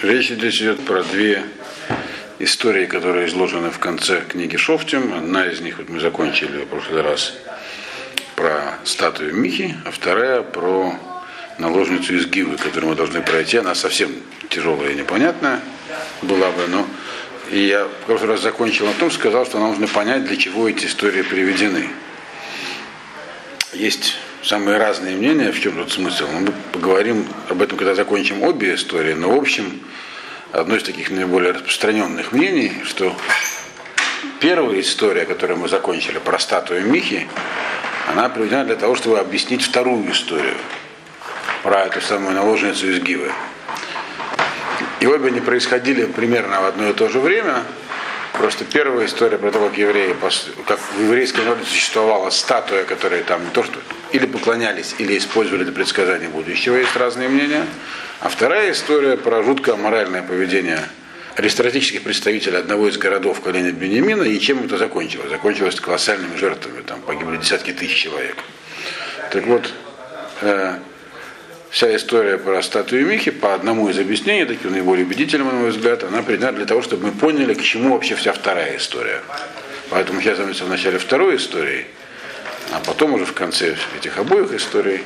Речь здесь идет про две истории, которые изложены в конце книги Шофтем. Одна из них вот мы закончили в прошлый раз про статую Михи, а вторая про наложницу из Гивы, которую мы должны пройти. Она совсем тяжелая и непонятная была бы, но и я в прошлый раз закончил на том, сказал, что нам нужно понять, для чего эти истории приведены. Есть самые разные мнения, в чем тут смысл. Мы поговорим об этом, когда закончим обе истории, но в общем, одно из таких наиболее распространенных мнений, что первая история, которую мы закончили, про статую Михи, она приведена для того, чтобы объяснить вторую историю про эту самую наложницу из Гивы. И обе они происходили примерно в одно и то же время, Просто первая история про то, как евреи, как в еврейском народе существовала статуя, которая там не то что или поклонялись, или использовали для предсказания будущего, есть разные мнения. А вторая история про жуткое моральное поведение аристократических представителей одного из городов коления Бенемина, и чем это закончилось? Закончилось колоссальными жертвами, там погибли десятки тысяч человек. Так вот, э, вся история про статую Михи, по одному из объяснений, таким наиболее убедительным, на мой взгляд, она принята для того, чтобы мы поняли, к чему вообще вся вторая история. Поэтому сейчас займемся в начале второй истории, а потом уже в конце этих обоих историй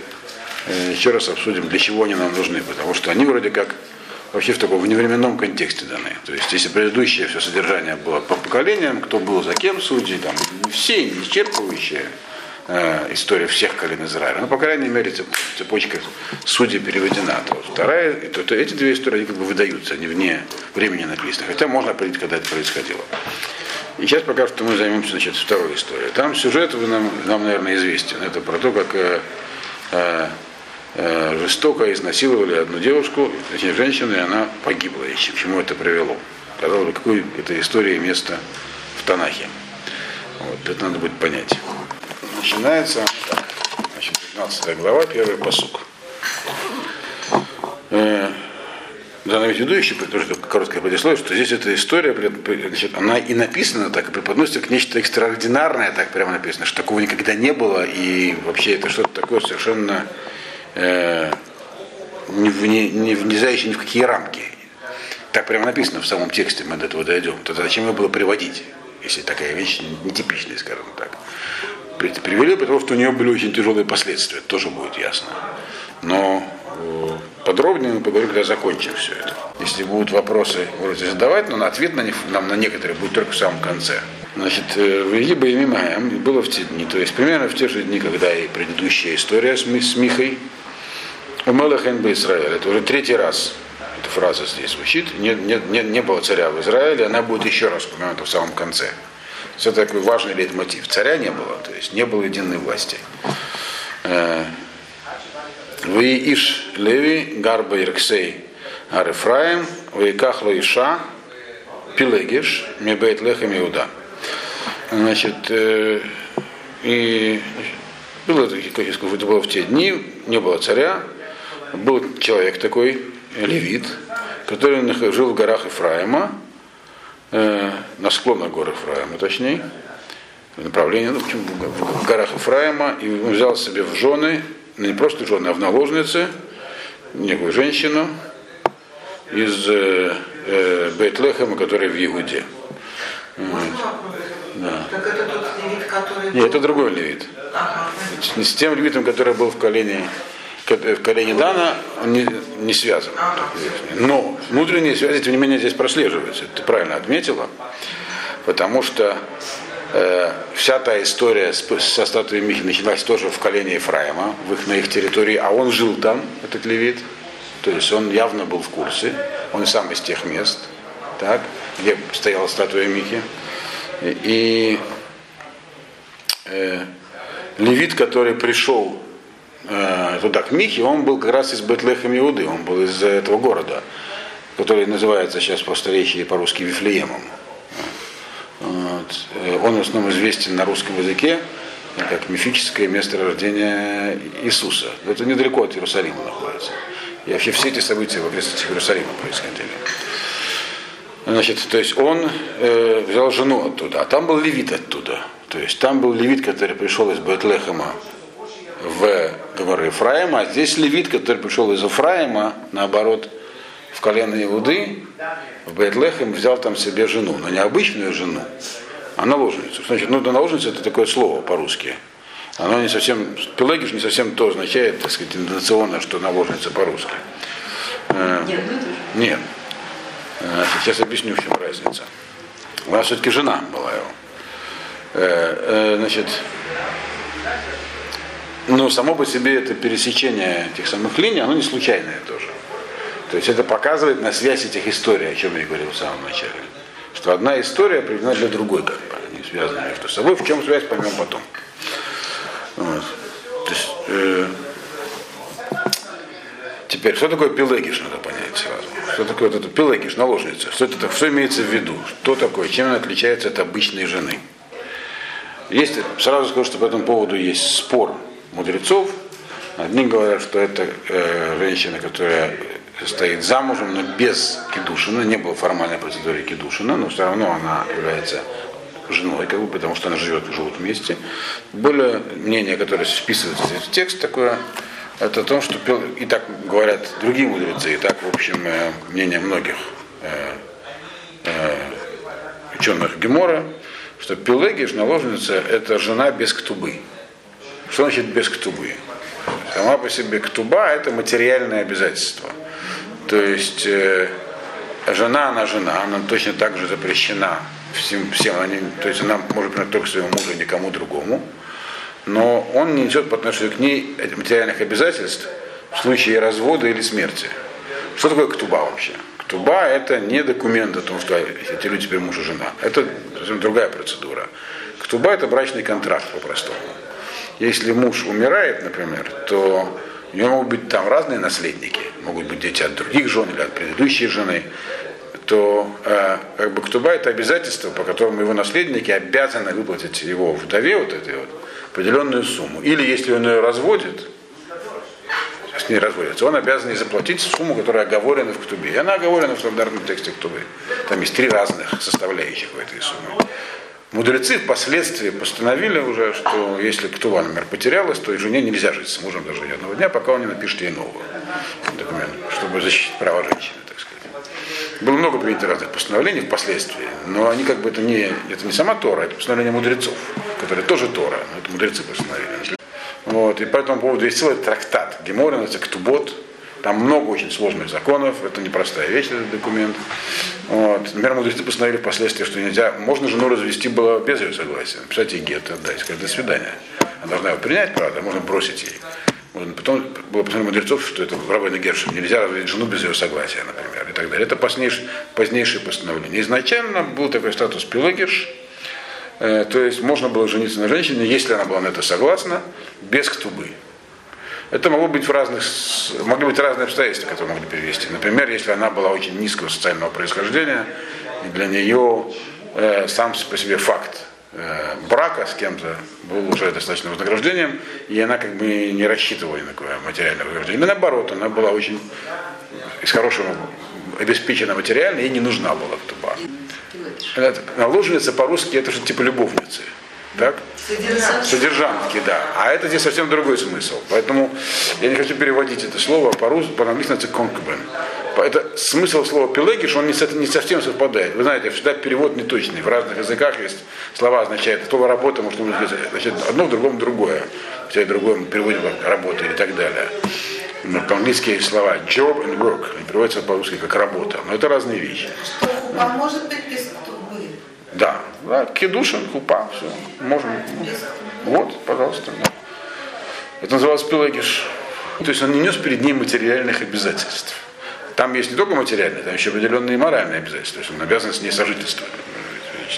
э, еще раз обсудим, для чего они нам нужны, потому что они вроде как вообще в таком вневременном контексте даны. То есть, если предыдущее все содержание было по поколениям, кто был за кем судьи, там, все, не исчерпывающие, э, история всех колен Израиля. Но, по крайней мере, цепочка судей переведена. То вторая, то, то эти две истории они как бы выдаются, они вне времени написаны. Хотя можно определить, когда это происходило. И сейчас пока что мы займемся значит, второй историей. Там сюжет нам, нам, наверное, известен. Это про то, как э, э, э, жестоко изнасиловали одну девушку, точнее женщину, и она погибла. И к чему это привело? Казалось бы, какой это история место в Танахе. Вот, это надо будет понять начинается так, значит, 15 глава, первый посук. Э, да, ведь ведущий, тоже короткое предисловие, что здесь эта история, значит, она и написана так, и преподносится как нечто экстраординарное, так прямо написано, что такого никогда не было, и вообще это что-то такое совершенно э, не, не, не влезающее ни в какие рамки. Так прямо написано в самом тексте, мы до этого дойдем. Тогда зачем его было приводить, если такая вещь нетипичная, скажем так привели, потому что у нее были очень тяжелые последствия, тоже будет ясно. Но э, подробнее мы поговорим, когда закончим все это. Если будут вопросы, можете задавать, но на ответ на них, нам на некоторые будет только в самом конце. Значит, э, в Египе и Мимаем было в те дни, то есть примерно в те же дни, когда и предыдущая история с, с Михой, у Мелахен Израиль, это уже третий раз эта фраза здесь звучит, не, не, не, не было царя в Израиле, она будет еще раз упомянута в самом конце. Все такой важный лейтмотив. Царя не было, то есть не было единой власти. Э, вы иш леви гарба ирксей арефраем, вы кахла иша пилегиш мебейт лехем иуда. Значит, э, и было, как я скажу, это было в те дни, не было царя, был человек такой, левит, который жил в горах Ефраима, э, на склонах гор Ефраима, точнее, в направлении, ну, в горах Ефраима, и он взял себе в жены, ну, не просто жены, а в наложницы, некую женщину из э, э, Бейтлехема, которая в Иуде. Вот. Да. Так это тот левит, который... Нет, это другой левит. Ага. Не с тем левитом, который был в колене в колене Дана он не, не связан. Но внутренние связи, тем не менее, здесь прослеживаются. Ты правильно отметила. Потому что э, вся та история с, со статуей Михи началась тоже в колене Ефраима, в их, на их территории, а он жил там, этот левит. То есть он явно был в курсе. Он сам из тех мест, так, где стояла статуя Михи. И э, левит, который пришел э, туда, к он был как раз из Бетлехем Иуды, он был из этого города, который называется сейчас по старейшей по-русски Вифлеемом. Вот. Э, он в основном известен на русском языке как мифическое место рождения Иисуса. Это недалеко от Иерусалима находится. И вообще все эти события в окрестностях Иерусалима происходили. Значит, то есть он э, взял жену оттуда, а там был левит оттуда. То есть там был левит, который пришел из Бетлехема в горы Ефраима, а здесь левит, который пришел из Ефраима, наоборот, в колено Иуды, в Бейтлехем, взял там себе жену, но не обычную жену, а наложницу. Значит, ну, наложница это такое слово по-русски. Оно не совсем, пелагиш не совсем то означает, так сказать, интонационно, что наложница по-русски. Э, нет, нет. Э, сейчас объясню, в чем разница. У нас все-таки жена была его. Э, значит, но само по себе это пересечение этих самых линий, оно не случайное тоже. То есть это показывает на связь этих историй, о чем я говорил в самом начале. Что одна история определена для другой, как бы, они связаны между собой. В чем связь, поймем потом. Вот. То есть, э, теперь, что такое пилегиш, надо понять сразу. Что такое вот это пилегиш, наложница? Что это что имеется в виду? Что такое? Чем она отличается от обычной жены? Есть, сразу скажу, что по этому поводу есть спор мудрецов. Одни говорят, что это э, женщина, которая стоит замужем, но без кедушина, не было формальной процедуры кедушина, но все равно она является женой, как бы, потому что она живет, живут вместе. Были мнения, которые вписываются в текст такое, это о том, что и так говорят другие мудрецы, и так, в общем, э, мнение многих э, э, ученых Гемора, что Пелегиш, наложница, это жена без ктубы. Что значит без ктубы? Сама по себе ктуба это материальное обязательство. То есть э, жена, она жена, она точно так же запрещена всем, всем они, то есть она может принять только своему мужу, никому другому, но он не несет по отношению к ней материальных обязательств в случае развода или смерти. Что такое ктуба вообще? Ктуба это не документ о том, что эти люди теперь муж и жена. Это совсем другая процедура. Ктуба это брачный контракт по-простому. Если муж умирает, например, то у него могут быть там разные наследники. Могут быть дети от других жен или от предыдущей жены. То э, как бы ктуба это обязательство, по которому его наследники обязаны выплатить его вдове вот этой вот определенную сумму. Или если он ее разводит, с ней разводится, он обязан ей заплатить сумму, которая оговорена в ктубе. И она оговорена в стандартном тексте ктубы. Там есть три разных составляющих в этой сумме. Мудрецы впоследствии постановили уже, что если кто, например, потерялась, то и жене нельзя жить с мужем даже ни одного дня, пока он не напишет ей новую документ, чтобы защитить права женщины, так сказать. Было много принято разных постановлений впоследствии, но они как бы это не, это не сама Тора, это постановление мудрецов, которые тоже Тора, но это мудрецы постановили. Вот, и по этому поводу есть целый трактат Гемора, называется Ктубот, там много очень сложных законов, это непростая вещь, этот документ. Вот. Например, мудрецы постановили впоследствии, что нельзя, можно жену развести было без ее согласия, написать ей гет, отдать, сказать до свидания. Она должна его принять, правда, можно бросить ей. Потом было постановление мудрецов, что это Рабойна Гершин, нельзя разводить жену без ее согласия, например, и так далее. Это позднейшее, позднейшее постановление. Изначально был такой статус пилогерш, э, то есть можно было жениться на женщине, если она была на это согласна, без ктубы. Это могло быть в разных, могли быть разные обстоятельства, которые могли привести. Например, если она была очень низкого социального происхождения, и для нее э, сам по себе факт э, брака с кем-то был уже достаточно вознаграждением, и она как бы не рассчитывала на такое материальное вознаграждение. Или наоборот, она была очень из хорошего обеспечена материально, ей не нужна была туба. Наложница по-русски это же типа любовницы. Так? Содержанки. Содержанки, да. А это здесь совсем другой смысл. Поэтому я не хочу переводить это слово по-русски, по-английски это concubine. Это смысл слова пелегиш, он не, не совсем совпадает. Вы знаете, всегда перевод неточный. В разных языках есть слова означают слово работа, может значит, одно в другом другое. Все в другом переводе работа или так далее. По-английски есть слова job and work, они переводятся по-русски как работа. Но это разные вещи. Что может быть да, да кедушин, купа, все. Можем. Вот, пожалуйста. Да. Это называлось пелагиш. То есть он не нес перед ней материальных обязательств. Там есть не только материальные, там еще определенные моральные обязательства. То есть он обязан с ней сожительствовать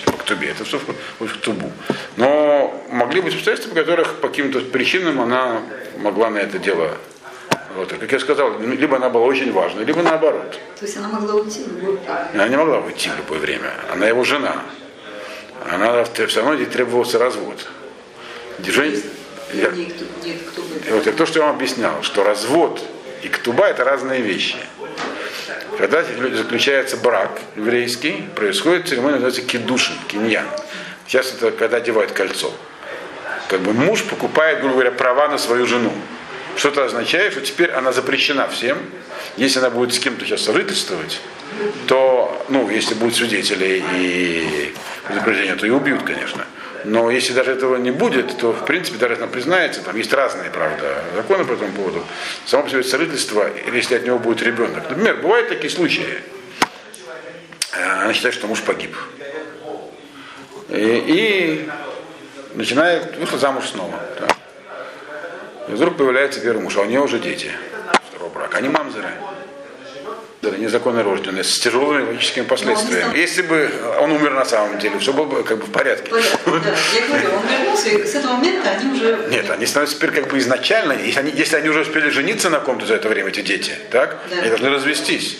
по ктубе. Это все в ктубу. Но могли быть обстоятельства, по которых по каким-то причинам она могла на это дело вот, как я сказал, либо она была очень важной, либо наоборот. То есть она могла уйти в время? Она не могла уйти в любое время. Она его жена она все равно ей требовался развод. Движение, я, нет, бы... вот это то, что я вам объяснял, что развод и ктуба это разные вещи. Когда заключается брак еврейский, происходит церемония, называется кедушин, киньян. Сейчас это когда одевают кольцо. Как бы муж покупает, грубо говоря, права на свою жену. Что это означает, что теперь она запрещена всем. Если она будет с кем-то сейчас сожительствовать, то, ну, если будут свидетели и предупреждения, то и убьют, конечно. Но если даже этого не будет, то, в принципе, даже она признается, там есть разные, правда, законы по этому поводу. Само по себе сожительство, если от него будет ребенок. Например, бывают такие случаи. Э, Она считает, что муж погиб. И, и начинает, вышла замуж снова. да. И вдруг появляется первый муж, а у нее уже дети второго брака. Они мамзеры. Да, незаконно рожденные, с тяжелыми логическими последствиями. Если бы он умер на самом деле, все было бы как бы в порядке. Понятно, да. Я говорю, он вернулся, и с этого момента они уже... Нет, они становятся теперь как бы изначально, если они, если они уже успели жениться на ком-то за это время, эти дети, так, Да. они должны развестись.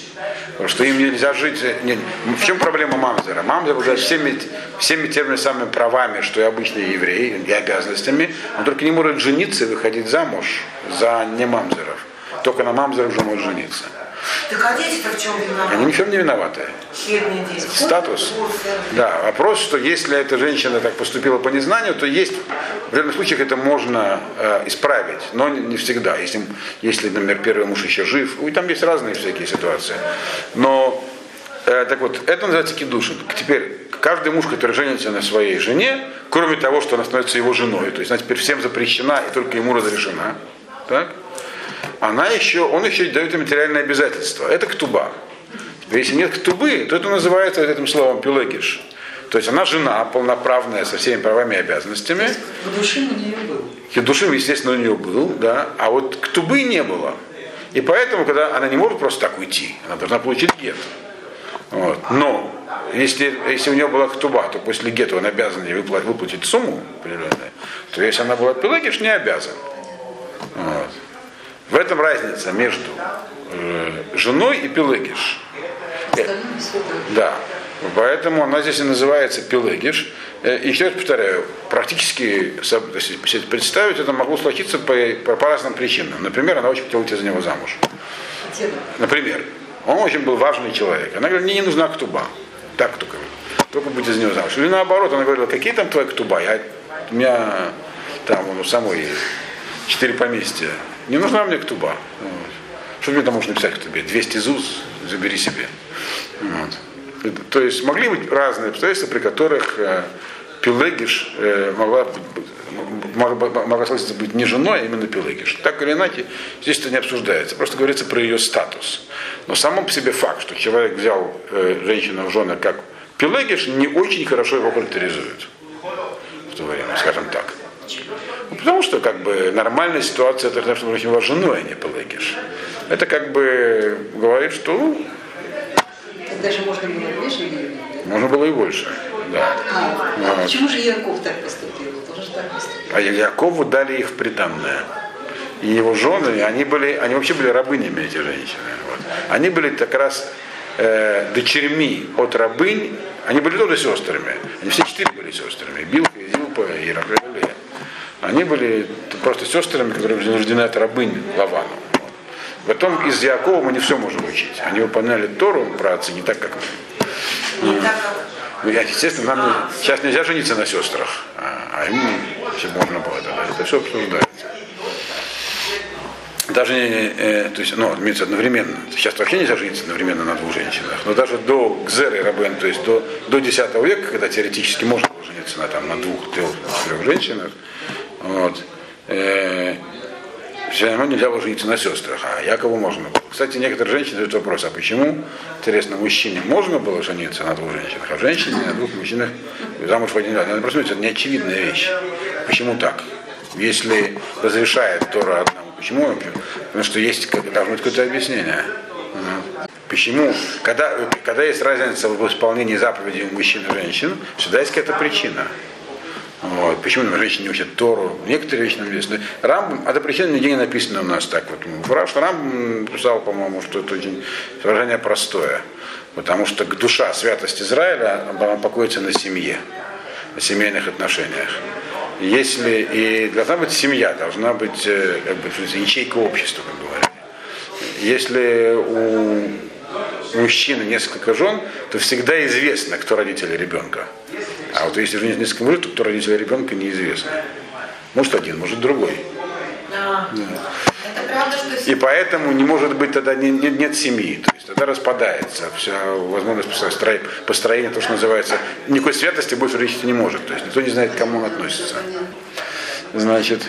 Потому что им нельзя жить. не- в чем проблема мамзера? Мамзер обладает всеми, всеми теми самыми правами, что и обычные евреи, и обязанностями. Он только не может жениться и выходить замуж за не мамзеров. Только на мамзерах уже может жениться. Так а дети-то в чем Они виноваты? ни в чем не виноваты. Бедные дети. Статус. Да, вопрос, что если эта женщина так поступила по незнанию, то есть в определенных случаях это можно э, исправить, но не, всегда. Если, если, например, первый муж еще жив, и там есть разные всякие ситуации. Но э, так вот, это называется кидушин. Теперь каждый муж, который женится на своей жене, кроме того, что она становится его женой, то есть она теперь всем запрещена и только ему разрешена, так? Она еще, он еще дает ей материальные обязательства. Это ктуба. Если нет ктубы, то это называется вот этим словом пилегиш. То есть она жена полноправная со всеми правами и обязанностями. Душе у нее был. Хидушим, естественно, у нее был, да, а вот ктубы не было. И поэтому, когда она не может просто так уйти, она должна получить гет. Вот. Но если, если у нее была ктуба, то после гету он обязан ей выплатить, выплатить сумму определенную, то если она была пелагиш, не обязан. Вот. В этом разница между э, женой и это... Да. Поэтому она здесь и называется пелагиш. Э, И еще раз повторяю, практически если представить, это могло случиться по, по, по разным причинам. Например, она очень хотела выйти за него замуж. Например, он очень был важный человек. Она говорит, мне не нужна ктуба. Так только. Только будь из него замуж. Или наоборот, она говорила, какие там твои ктуба? Я, у меня там у самой четыре поместья. Не нужна мне ктуба. Вот. Что мне там можно написать к тебе? 200 ЗУЗ забери себе. Вот. То есть могли быть разные обстоятельства, при которых э, Пелегиш э, могла, могла, могла согласиться быть не женой, а именно Пелегиш. Так или иначе, здесь это не обсуждается. Просто говорится про ее статус. Но сам по себе факт, что человек взял э, женщину в жены как Пелегиш, не очень хорошо его характеризует в то время, скажем. Ну, потому что как бы нормальная ситуация это что очень вас женой, а не Пелагиш. Это как бы говорит, что ну, Тогда же можно было больше или... можно было и больше. Да. А, Вот. а почему же Яков так поступил? Он тоже так поступил. А Якову дали их приданное. И его жены, они были, они вообще были рабынями, эти женщины. Вот. Они были как раз э, дочерьми от рабынь, они были тоже сестрами. Они все четыре были сестрами. Билка, Зилпа и Рахелия. Они были просто сестрами, которые были рождены от рабынь Лавану. Потом из Якова мы не все можем учить. Они выполняли Тору про отцы не так, как мы. Как Ну, я, естественно, нам не- сейчас нельзя жениться на сестрах, а, а им все можно было тогда. Это все обсуждается. Даже, э, то есть, ну, имеется одновременно. Сейчас вообще нельзя жениться одновременно на двух женщинах. Но даже до Гзеры Рабен, то есть до, до X века, когда теоретически можно было жениться на, там, на двух, трех, трех женщинах, вот, э, все равно нельзя было жениться на сестрах, а Якову можно было. Кстати, некоторые женщины задают вопрос, а почему, интересно, мужчине можно было жениться на двух женщинах, а женщине на двух мужчинах замуж в один раз? Надо просто это неочевидная вещь. Почему так? Если разрешает Тора одному, почему? Потому что есть, должно быть какое-то объяснение. Почему? Когда, когда есть разница в исполнении заповедей мужчин и женщин, всегда есть какая-то причина. Вот. Почему женщины не учат Тору? Некоторые вещи нам известны. Рамбам, эта причина нигде не написано у нас так вот. Фраж Рамбам писал, по-моему, что это очень выражение простое. Потому что душа, святость Израиля, она покоится на семье, на семейных отношениях. Если и должна быть семья, должна быть э, как бы, ячейка общества, как говорят. Если у мужчины несколько жен, то всегда известно, кто родители ребенка. А вот если женить несколько мужей, то кто родители ребенка неизвестно. Может один, может другой. Да. Это правда, что И поэтому не может быть тогда не- не- нет семьи. То есть тогда распадается вся возможность построения, построения, то, что называется, никакой святости больше речи не может. То есть никто не знает, к кому он относится. Значит,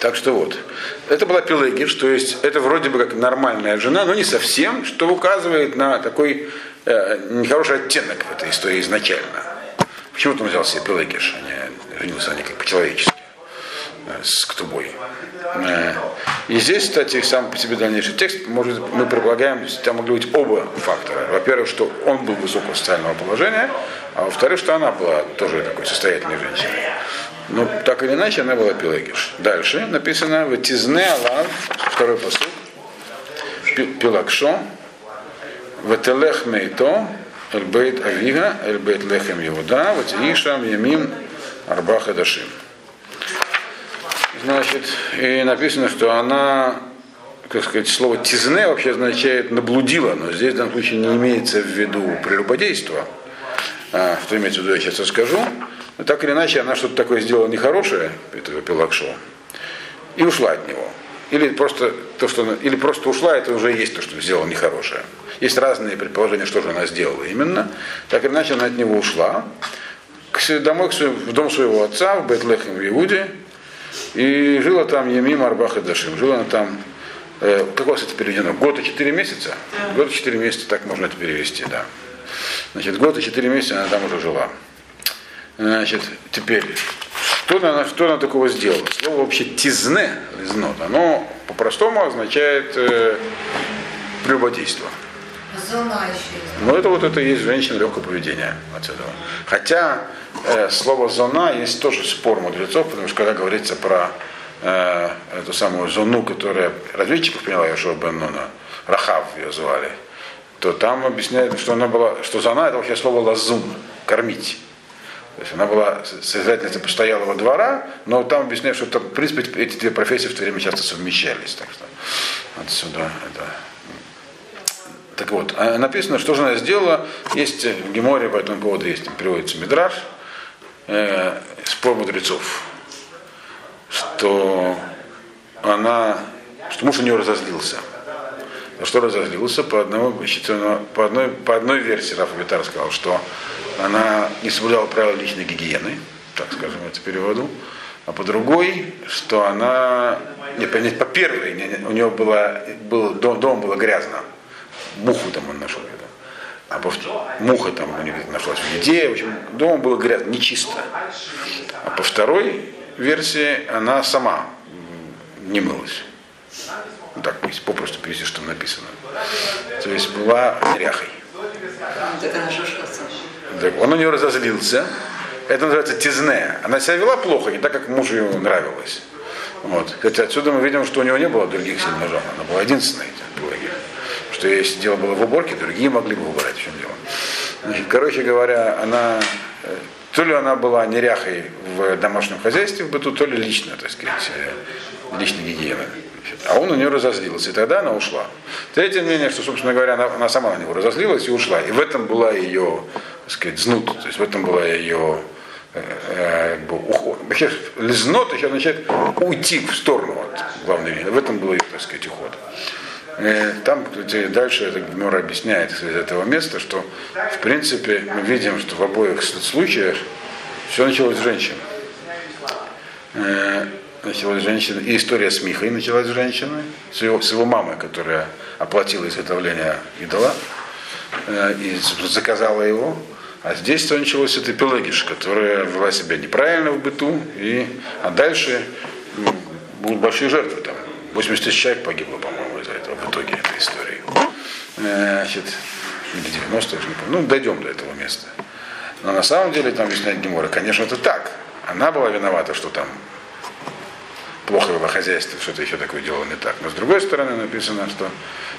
так что вот. Это была Пелагиш, то есть это вроде бы как нормальная жена, но не совсем, что указывает на такой э, нехороший оттенок этой истории изначально. Почему-то он взял себе Пелагиш, а не женился они как по-человечески э, с Ктубой. Э, И здесь, кстати, сам по себе дальнейший текст, может, мы предполагаем, там могли быть оба фактора. Во-первых, что он был высокого социального положения, а во-вторых, что она была тоже такой состоятельной женщиной. Но так или иначе, она была Пелагиш. Дальше написано «Ватизне Алав», второй посуд, Пелагшо, «Вателех мейто, эльбейт авига, эльбейт лехем Иуда, ватиишам ямим арбаха дашим». Значит, и написано, что она, как сказать, слово тизне вообще означает наблудила, но здесь в данном случае не имеется в виду прелюбодейство. А, что имеется в виду, я сейчас расскажу. Но так или иначе, она что-то такое сделала нехорошее, этого Пелакшо, и ушла от него. Или просто, то, что или просто ушла, это уже есть то, что сделала нехорошее. Есть разные предположения, что же она сделала именно. Так или иначе, она от него ушла к, домой к в дом своего отца в Бетлехем в Иуде, и жила там Емим Арбах и Дашим. Жила она там, э, как у вас это переведено? Год и четыре месяца? Год и четыре месяца, так можно это перевести, да. Значит, год и четыре месяца она там уже жила. Значит, теперь, что она, что она такого сделала? Слово вообще тизне, лизнот, оно по-простому означает э, прелюбодейство. зона еще есть. Но это вот это и есть женщина легкого поведения от этого. Хотя э, слово зона есть тоже спор мудрецов, потому что когда говорится про э, эту самую зону, которая разведчиков приняла Яшуа бен Нуна, Рахав ее звали, то там объясняют, что она была, что зона это вообще слово лазум, кормить. То есть она была созидательницей постоялого двора, но там объясняют, что там, в принципе, эти две профессии в то время часто совмещались. Так что отсюда это так вот, а написано, что же она сделала. Есть в Геморе по этому поводу есть, там приводится Мидраш, э, спор мудрецов, что она, что муж у нее разозлился. Что разозлился? По, одному, по, одной, по одной версии Рафа Витар сказал, что она не соблюдала правила личной гигиены, так скажем, это переводу. А по другой, что она, не, по, не, по первой, у нее было, был, дом, дом было грязно. Муху там он нашел. А по, муха там у него нашлась в еде. В общем, дома было грязно, нечисто. А по второй версии она сама не мылась. Ну, так, если попросту перевести, что там написано. То есть была шкаца. Так, он на нее разозлился. Это называется тизне. Она себя вела плохо, не так, как мужу ему нравилось. Вот. Хотя отсюда мы видим, что у него не было других сильных жен. Она была единственной. Пелагия. Что если дело было в уборке, другие могли бы убрать, в чем дело. Значит, короче говоря, она э, то ли она была неряхой в домашнем хозяйстве в быту, то ли лично, так сказать, э, личной гигиены. А он у нее разозлился, и тогда она ушла. Третье мнение, что, собственно говоря, она, она сама на него разозлилась и ушла. И в этом была ее, так сказать, знут, то есть в этом была ее э, э, уход. Лизнот еще означает уйти в сторону от главной линии. В этом был ее, так сказать, уход. Э, Там кстати, дальше это Гмора объясняет из этого места, что в принципе мы видим, что в обоих случаях все началось с женщин. Началась с женщины. И история с Михой началась с женщины, с его, с его мамой, которая оплатила изготовление идола э, и заказала его. А здесь все началось с этой Пелагиш, которая вела себя неправильно в быту. И, а дальше м, будут большие жертвы. Там 80 тысяч человек погибло, по-моему, из-за этого в итоге этой истории. Э, Значит, или 90 уже не помню. Ну, дойдем до этого места. Но на самом деле, там объясняет Гемора, конечно, это так. Она была виновата, что там плохо было хозяйство, что-то еще такое делало не так. Но с другой стороны написано, что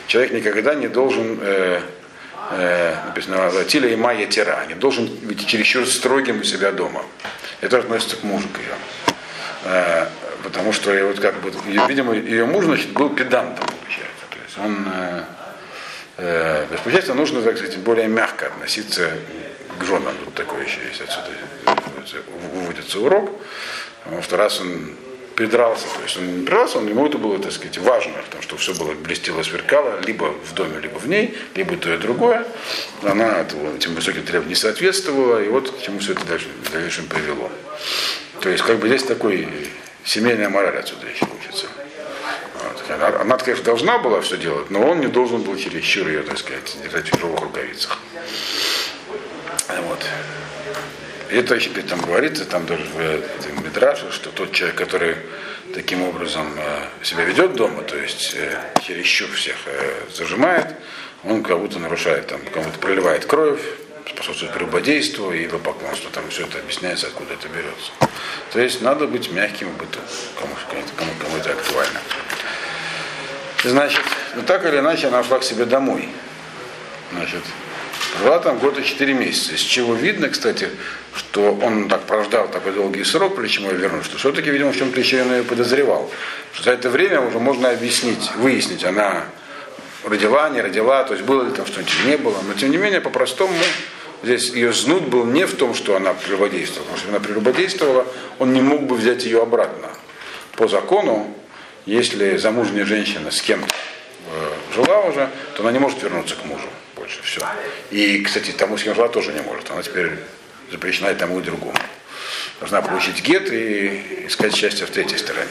человек никогда не должен, э, э, написано, Латиля и Майя Тира, не должен быть чересчур строгим у себя дома. Это относится к мужу к ее. Э, потому что вот как бы, видимо, ее муж значит, был педантом, получается. То есть он э, э, получается, нужно, так сказать, более мягко относиться к женам. Вот такой еще есть отсюда э, выводится урок. Потому что раз он придрался. То есть он не придрался, он, ему это было, так сказать, важно, потому что все было блестело, сверкало, либо в доме, либо в ней, либо то и другое. Она этим высоким требованиям не соответствовала, и вот к чему все это дальше, в дальнейшем привело. То есть, как бы здесь такой семейная мораль отсюда еще учится. Вот. Она, она, конечно, должна была все делать, но он не должен был чересчур ее, так сказать, держать в тяжелых рукавицах. Вот. И это еще там говорится, там даже в Мидраше, что тот человек, который таким образом э, себя ведет дома, то есть э, чересчур всех э, зажимает, он как будто нарушает, там, кому-то проливает кровь, способствует прелюбодейству и идолопоклонству. Там все это объясняется, откуда это берется. То есть надо быть мягким быту, кому, кому, кому это актуально. Значит, ну так или иначе она шла к себе домой. Значит, Прожила там год и четыре месяца. Из чего видно, кстати, что он так прождал такой долгий срок, прежде чем ее что все-таки, видимо, в чем причине он ее подозревал. Что за это время уже можно объяснить, выяснить, она родила, не родила, то есть было ли там что-нибудь, не было. Но тем не менее, по-простому, здесь ее знут был не в том, что она прелюбодействовала, потому что она прелюбодействовала, он не мог бы взять ее обратно. По закону, если замужняя женщина с кем-то э, жила уже, то она не может вернуться к мужу больше. Все. И, кстати, тому, с кем жила, тоже не может. Она теперь запрещена и тому, и другому. Должна получить гет и искать счастье в третьей стороне.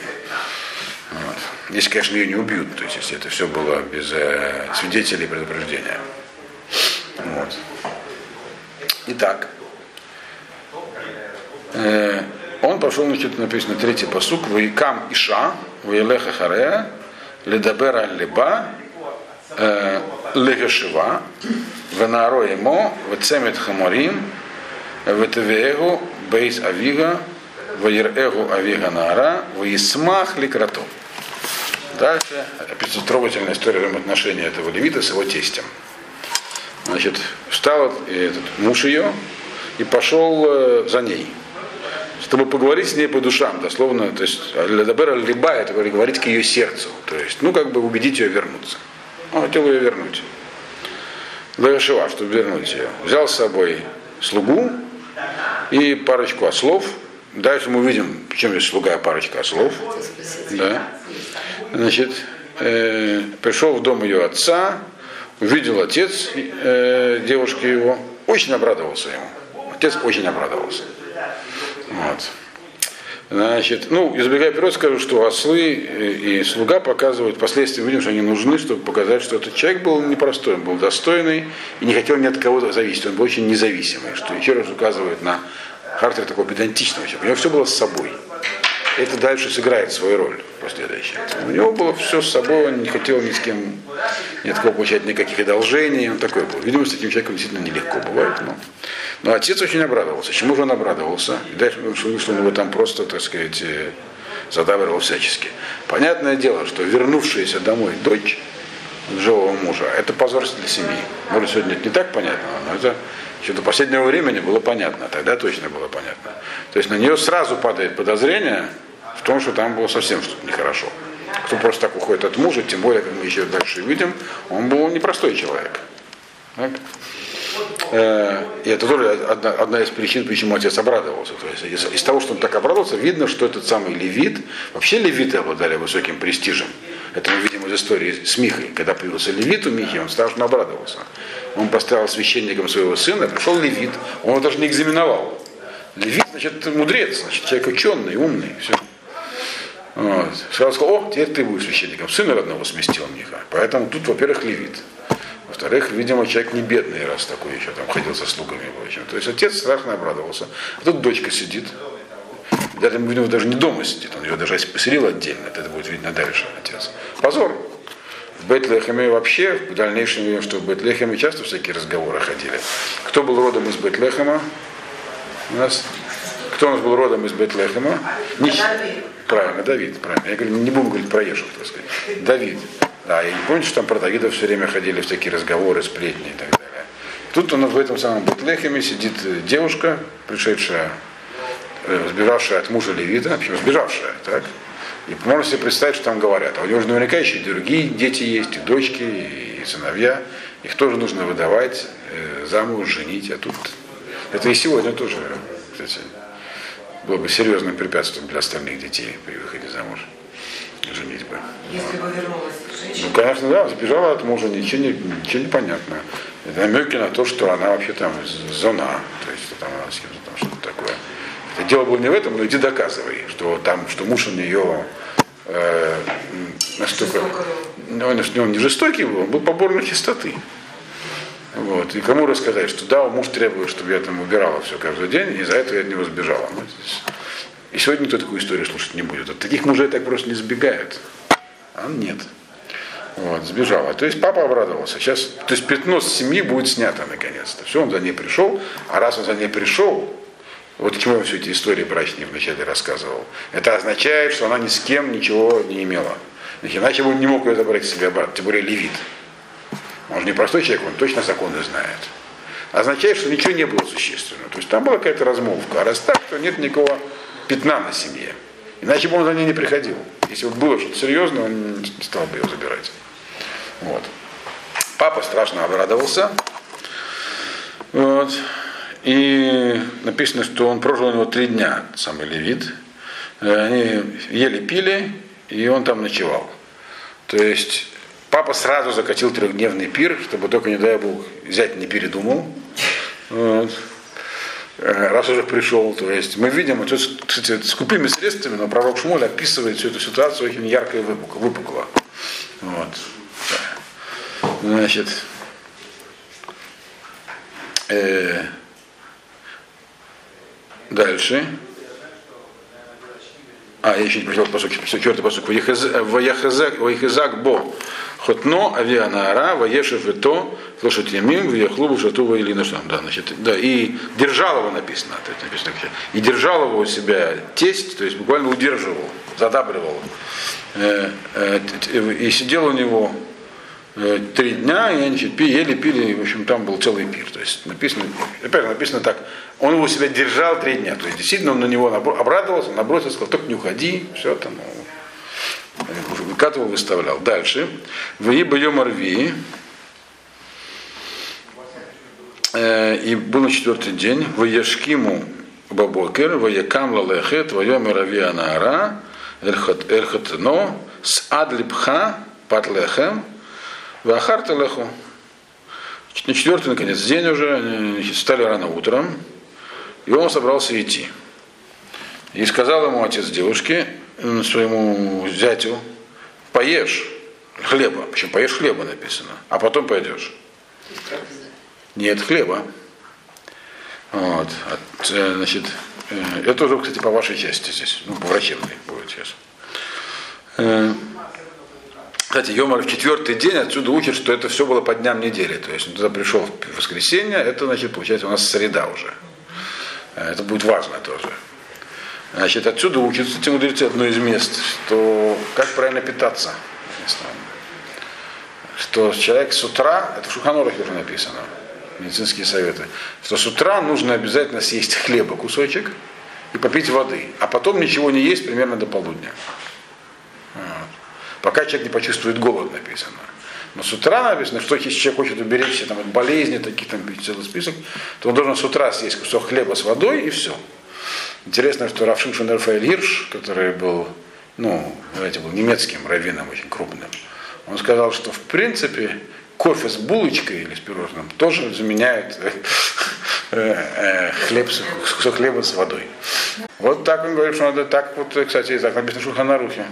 Вот. Если, конечно, ее не убьют, то есть если это все было без э, свидетелей предупреждения. Вот. Итак, э, он пошел, значит, написано третий посук, Ваикам Иша, Ваилеха Харея, Ледабера Леба, Легашива, Венаро ему, Вецемет Хаморим, Ветевеегу, Бейс Авига, Ваирэгу Авига Наара, Ваисмах Ликрато. Дальше опять трогательная история взаимоотношения этого левита с его тестем. Значит, встал этот муж ее и пошел э, за ней, чтобы поговорить с ней по душам, дословно, то есть Ледабера Либа, это говорить к ее сердцу, то есть, ну, как бы убедить ее вернуться. Он хотел ее вернуть. Лешива, чтобы вернуть ее. Взял с собой слугу и парочку ослов. Дальше мы увидим, чем здесь слуга и парочка ослов. Да. Значит, э, пришел в дом ее отца, увидел отец э, девушки его, очень обрадовался ему. Отец очень обрадовался. Вот. Значит, ну, избегая вперед, скажу, что ослы и слуга показывают, впоследствии видим, что они нужны, чтобы показать, что этот человек был непростой, он был достойный и не хотел ни от кого зависеть, он был очень независимый, что еще раз указывает на характер такого педантичного человека. У него все было с собой. Это дальше сыграет свою роль последующую. У него было все с собой, он не хотел ни с кем, ни от кого получать никаких одолжений, он такой был. Видимо, с таким человеком действительно нелегко бывает, но но отец очень обрадовался. Чему же он обрадовался? И дальше что он его там просто, так сказать, э, задавливал всячески. Понятное дело, что вернувшаяся домой дочь живого мужа, это позор для семьи. Может, сегодня это не так понятно, но это еще до последнего времени было понятно, тогда точно было понятно. То есть на нее сразу падает подозрение в том, что там было совсем что-то нехорошо. Кто просто так уходит от мужа, тем более, как мы еще дальше видим, он был непростой человек. Так? Э, и это тоже одна, одна из причин, почему отец обрадовался. То есть из, из того, что он так обрадовался, видно, что этот самый левит, вообще левиты обладали высоким престижем. Это мы видим из истории с Михой. Когда появился левит у Михи, он страшно обрадовался. Он поставил священником своего сына, пришел левит, он его даже не экзаменовал. Левит, значит, мудрец, значит, человек ученый, умный, все. Вот. Сказал, о, теперь ты будешь священником. Сына родного сместил Миха. Поэтому тут, во-первых, левит. Во-вторых, видимо, человек не бедный, раз такой еще там ходил со слугами. В общем. То есть отец страшно обрадовался. А тут дочка сидит. Даже, видимо, даже не дома сидит, он ее даже поселил отдельно, это будет видно дальше, отец. Позор. В Бетлехеме вообще, в дальнейшем видим, что в Бетлехеме часто всякие разговоры ходили. Кто был родом из Бетлехема? У нас кто у нас был родом из Бетлехема? Не... Правильно, Давид, правильно. Я говорю, не буду говорить про Ешев, так сказать. Давид. Да, и помните, что там про Давида все время ходили в такие разговоры, сплетни и так далее. Тут он в этом самом Бетлехеме сидит девушка, пришедшая, э, сбежавшая от мужа Левита, в общем, сбежавшая, так? И можно себе представить, что там говорят. А у него же наверняка еще и другие дети есть, и дочки, и сыновья. Их тоже нужно выдавать, э, замуж, женить. А тут это и сегодня тоже, кстати, было бы серьезным препятствием для остальных детей при выходе замуж, женитьбы. Если бы вернулась Ну, женщина. конечно, да, сбежала от мужа, ничего не, ничего не понятно. Это намеки на то, что она вообще там зона, то есть там она с кем-то там что-то такое. Это дело было не в этом, но иди доказывай, что там, что муж у нее э, настолько... Ну, он, он не жестокий был, он был поборной чистоты. Вот. И кому рассказать, что да, муж требует, чтобы я там убирала все каждый день, и из-за этого я от него сбежала. Ну, И сегодня никто такую историю слушать не будет. От таких мужей так просто не сбегают. А нет. Вот, сбежала. То есть папа обрадовался. Сейчас, то есть пятно с семьи будет снято наконец-то. Все, он за ней пришел. А раз он за ней пришел, вот к чему я все эти истории брачные вначале рассказывал. Это означает, что она ни с кем ничего не имела. Иначе бы он не мог ее забрать себе обратно, тем более левит. Он же не простой человек, он точно законы знает. Означает, что ничего не было существенного. То есть там была какая-то размолвка. А раз так, то нет никакого пятна на семье. Иначе бы он за ней не приходил. Если бы было что-то серьезное, он не стал бы ее забирать. Вот. Папа страшно обрадовался. Вот. И написано, что он прожил у него три дня, самый левит. Э, Они ели, пили, и он там ночевал. То есть папа сразу закатил трехдневный пир, чтобы только, не дай бог, зять не передумал. Вот. Э, Раз уже пришел, то есть мы видим, вот кстати, с купыми средствами, но пророк Шмуль описывает всю эту ситуацию очень ярко и выпукло. Вот. Значит, э, дальше. А, я еще не прочитал посок, четвертый посок. Ваяхазак бо. Хотно авианаара, ваешев и то, слушать ямим, ваяхлубу шатува или на что? Да, значит, да, и держал его написано, то есть написано, и держал его у себя тесть, то есть буквально удерживал, задабривал, Э, э, и сидел у него три дня, и они значит, ели, пили, в общем, там был целый пир. То есть написано, опять написано так, он его себя держал три дня. То есть действительно он на него обрадовался, набросился, сказал, только не уходи, все там. Выкатывал, выставлял. Дальше. В Ибайом Арви. И был на четвертый день. В Яшкиму Бабокер, в Якам Лалехет, в Йом Рави Анаара, Эрхатно, с Адлипха, Патлехем, в Ахарталеху. На четвертый, наконец, день уже, они встали рано утром, и он собрался идти. И сказал ему отец девушки, м, своему зятю, поешь хлеба. Почему поешь хлеба написано, а потом пойдешь. Нет хлеба. Вот. От, э, значит, э, это уже, кстати, по вашей части здесь, ну, по врачебной будет сейчас. Кстати, Йомар в четвертый день отсюда учит, что это все было по дням недели. То есть он туда пришел в воскресенье, это, значит, получается у нас среда уже. Э, Это будет важно тоже. Значит, отсюда учится, кстати, мудрецы одно из мест, что как правильно питаться. Что человек с утра, это в Шуханорахе уже написано, медицинские советы, что с утра нужно обязательно съесть хлеба кусочек и попить воды, а потом ничего не есть примерно до полудня. Пока человек не почувствует голод, написано. Но с утра написано, что если человек хочет уберечься там, от болезни, таких там целый список, то он должен с утра съесть кусок хлеба с водой и все. Интересно, что Равшин Шунерфаэль Гирш, который был, ну, знаете, был немецким раввином очень крупным, он сказал, что в принципе кофе с булочкой или с пирожным тоже заменяет э, э, хлеб, кусок хлеба с водой. Вот так он говорит, что надо так вот, кстати, и так написано в Шуханарухе.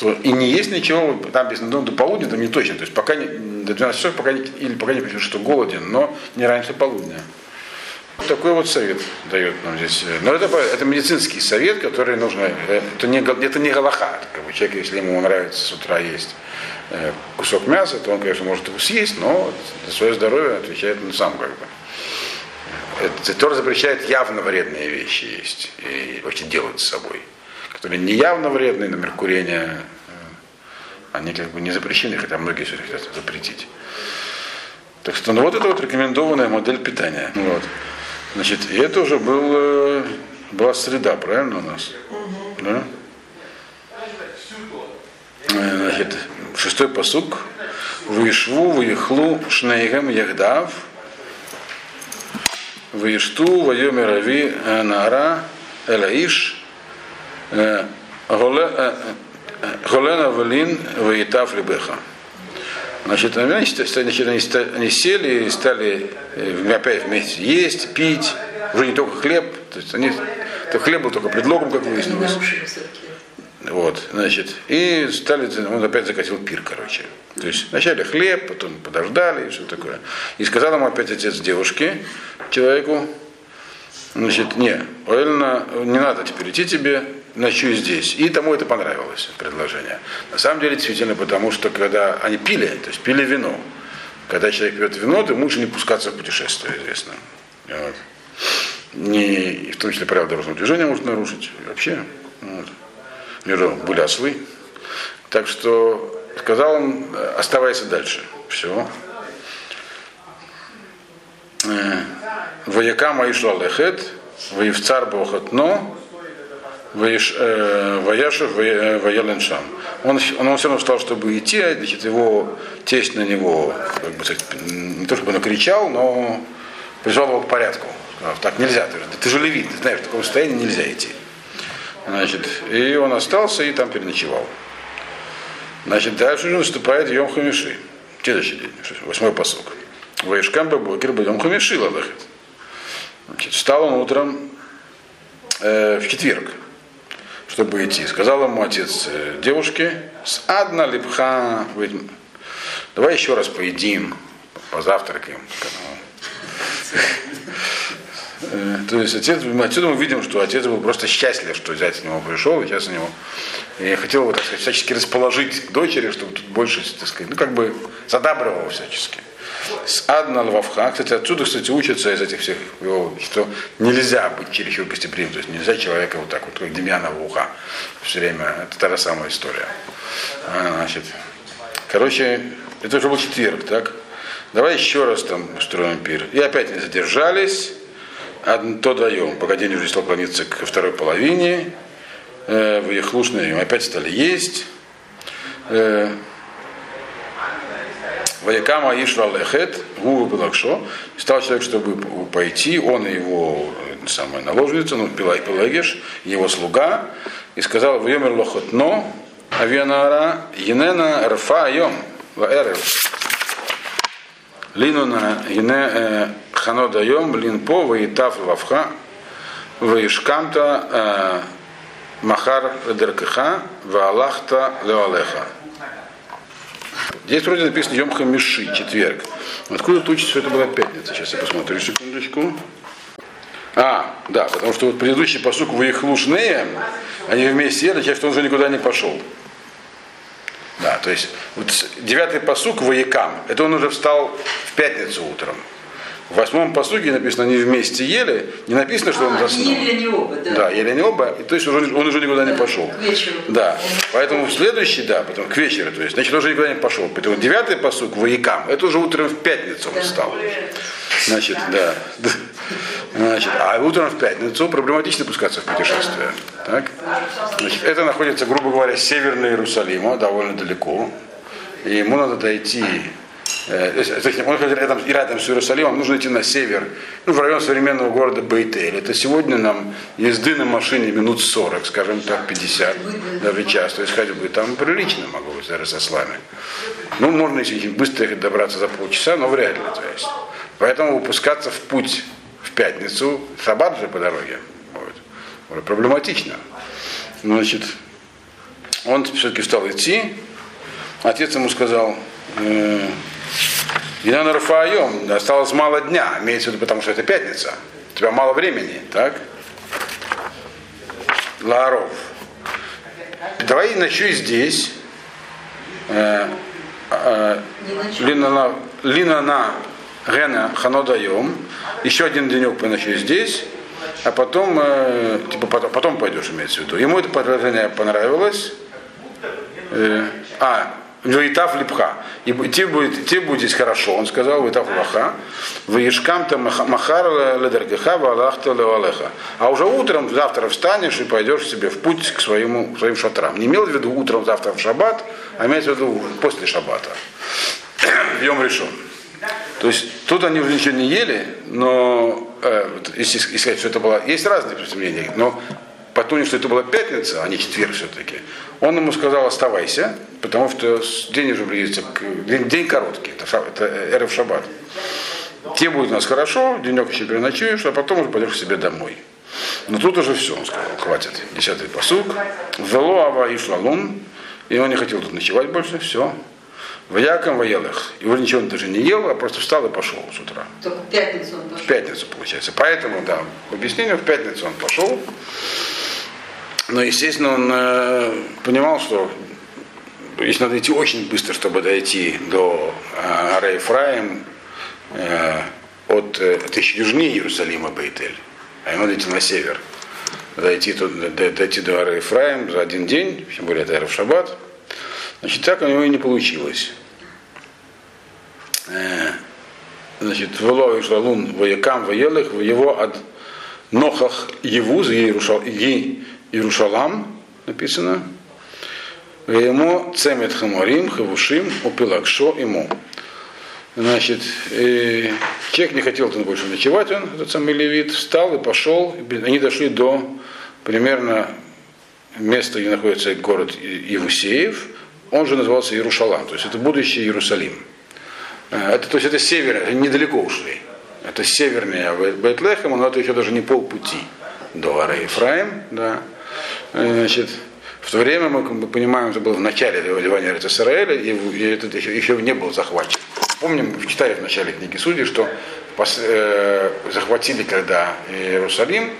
Что и не есть ничего, там написано, ну, до полудня, там не точно, то есть пока не, до 12 часов, пока не, или пока не почувствуешь, что голоден, но не раньше полудня. Такой вот совет дает нам здесь. Но это, это медицинский совет, который нужно, э, это не, это не галаха. Человек, если ему нравится с утра есть э, кусок мяса, то он, конечно, может его съесть, но за свое здоровье отвечает он сам как бы. Это Тор запрещает явно вредные вещи есть и вообще делать с собой, которые не явно вредные, например, курение, э, они как бы не запрещены, хотя многие все хотят запретить. Так что ну, вот это вот рекомендованная модель питания. Вот. Значит, и это уже был, э, была среда, правильно у нас? Да? Э, Значит, шестой посук. Вышву, выехлу, шнейгем, яхдав. Вайоми Рави, Нара, Элаиш, Голена Валин, Ваитав Либеха. Значит, они, значит, они, сели и стали э, опять вместе есть, пить, уже не только хлеб, то есть они, то хлеб был только предлогом, как выяснилось. Вот, значит, и стали, он опять закатил пир, короче. То есть вначале хлеб, потом подождали и все такое. И сказал ему опять отец девушки, человеку, значит, не, Оэльна, не надо теперь идти тебе, ночуй здесь. И тому это понравилось, предложение. На самом деле, действительно, потому что когда они пили, то есть пили вино, когда человек пьет вино, то лучше не пускаться в путешествие, известно. Вот. Не, в том числе правила дорожного движения может нарушить. Вообще. Вот миру были ослы. Так что сказал он, э, оставайся дальше. Все. Вояка Маишла Лехет, Воевцар Бохотно, Ваяшев Ваяленшам. Он, он, он все равно встал, чтобы идти, а, значит, его тесть на него, как бы, не то чтобы накричал, но призвал его к порядку. Сказал, так нельзя, ты, ты же левит, ты знаешь, в таком состоянии нельзя идти. Значит, и он остался и там переночевал. Значит, дальше уже наступает Йом Хамиши. Следующий день, восьмой посок. Ваишкам Бабокер Йом Хамиши Ладахет. Значит, встал он утром э, в четверг, чтобы идти. Сказал ему отец э, девушки, с адна липха, давай еще раз поедим, позавтракаем. Э, То есть отец, мы отсюда мы видим, что отец был просто счастлив, что зять к нему пришел, и сейчас у него. И хотел его, так сказать, всячески расположить дочери, чтобы тут больше, так сказать, ну как бы задабривал всячески. С Адна Лвавха, кстати, отсюда, кстати, учатся из этих всех что нельзя быть чересчур гостеприимным, то есть нельзя человека вот так вот, как Демьянова уха, все время, это та же самая история. А, Значит, короче, это уже был четверг, так? Давай еще раз там устроим пир. И опять не задержались, то даем, пока день уже стал клониться ко второй половине, э, в их лушные опять стали есть. Э, Ваякама Ишва Лехет, Гуву Белакшо, стал человек, чтобы пойти, он и его э, самая наложница, ну, Пилай Пелагеш, его слуга, и сказал, Вьемер Лохотно, Авианара, Енена Рфа Йом, Ваэрев. Линуна Ене Ханода Йом, Лин По, Ваитав Вавха, Ваишкамта Махар Деркеха, Ваалахта Леолеха. Здесь вроде написано Йом Хамиши, четверг. Откуда тут что это была пятница? Сейчас я посмотрю секундочку. А, да, потому что вот предыдущий посук в их лушные, они вместе ели, что он уже никуда не пошел. Да, то есть вот девятый посук воякам, это он уже встал в пятницу утром. В восьмом посуке написано, они вместе ели, не написано, что он А, заснул. не или не оба, да. Да, ели они оба, и то есть уже, он уже никуда не Да, пошел. к вечеру. Да, поэтому в следующий, да, потом к вечеру, то есть, значит, он уже никуда не пошел. Поэтому девятый посук воякам, это уже утром в пятницу он встал. Значит, да. Значит, а утром в пятницу проблематично пускаться в путешествие. Так? Значит, это находится, грубо говоря, с северного Иерусалима, довольно далеко. И ему надо дойти э, он хоть рядом, и рядом с Иерусалимом, нужно идти на север, ну, в район современного города Бейтель. Это сегодня нам езды на машине минут 40, скажем так, 50, даже час. То есть ходьбы там прилично могу быть даже со слами. Ну, можно, если быстро добраться за полчаса, но вряд ли. То есть. Поэтому выпускаться в путь в пятницу, шаббат же по дороге, будет проблематично. Значит, он все-таки стал идти, отец ему сказал, э, Инана Рафаем, осталось мало дня, имеется в виду, потому что это пятница, у тебя мало времени, так? Ларов. Давай ночуй здесь. Э, э. Линана, Линана Гена Ханодаем. Еще один денек поночуй здесь. А потом, э, типа, потом, потом пойдешь, имеется в виду. Ему это предложение понравилось. Э, а, Ваитав липха. И тебе будет, тебе будет здесь хорошо, он сказал, Ваитав лаха. Ваишкам-то махар ледергеха валахта леолеха. А уже утром завтра встанешь и пойдешь себе в путь к своему, к своим шатрам. Не имел в виду утром завтра в шаббат, а имеется в виду после шаббата. Йом решен. То есть тут они уже ничего не ели, но э, если сказать, что это было, есть разные мнения, но по тому, что это была пятница, а не четверг все-таки, он ему сказал, оставайся, потому что день уже близится, день, день короткий, это, это эрф шаббат. Тебе будет у нас хорошо, денек еще переночуешь, а потом уже пойдешь к себе домой. Но тут уже все, он сказал, хватит. Десятый посук. Вело ава и шлалун. И он не хотел тут ночевать больше, все. В Яком воелых. И уже ничего он даже не ел, а просто встал и пошел с утра. Только в пятницу он пошел. В пятницу, получается. Поэтому, да, в объяснению, в пятницу он пошел. Но, естественно, он э, понимал, что если надо идти очень быстро, чтобы дойти до э, Рейфраим, э, от, э, это еще южнее Иерусалима Бейтель, а ему надо идти на север. Дойти, туда, дойти до Ара Ефраим за один день, тем более это Арав Шаббат. Значит, так у него и не получилось. Э, значит, Вело и Шлалун воякам воелых, в его от Нохах Евуз, Иерушалам написано, ему цемет хамарим, хавушим, упилакшо ему. Значит, э, человек не хотел там больше ночевать, он, этот самый левит, встал и пошел. Они дошли до примерно места, где находится город Евусеев. Он же назывался Иерушалам, то есть это будущий Иерусалим. Э, это, то есть это север, недалеко ушли. Это севернее Бейтлехема, но это еще даже не полпути до Ара. Да. Э, значит, в то время мы, мы понимаем, это было в начале завоевания Израиля, и, и это еще, еще не был захвачен. Помним, читали в начале книги Судей, что пос, э, захватили, когда Иерусалим,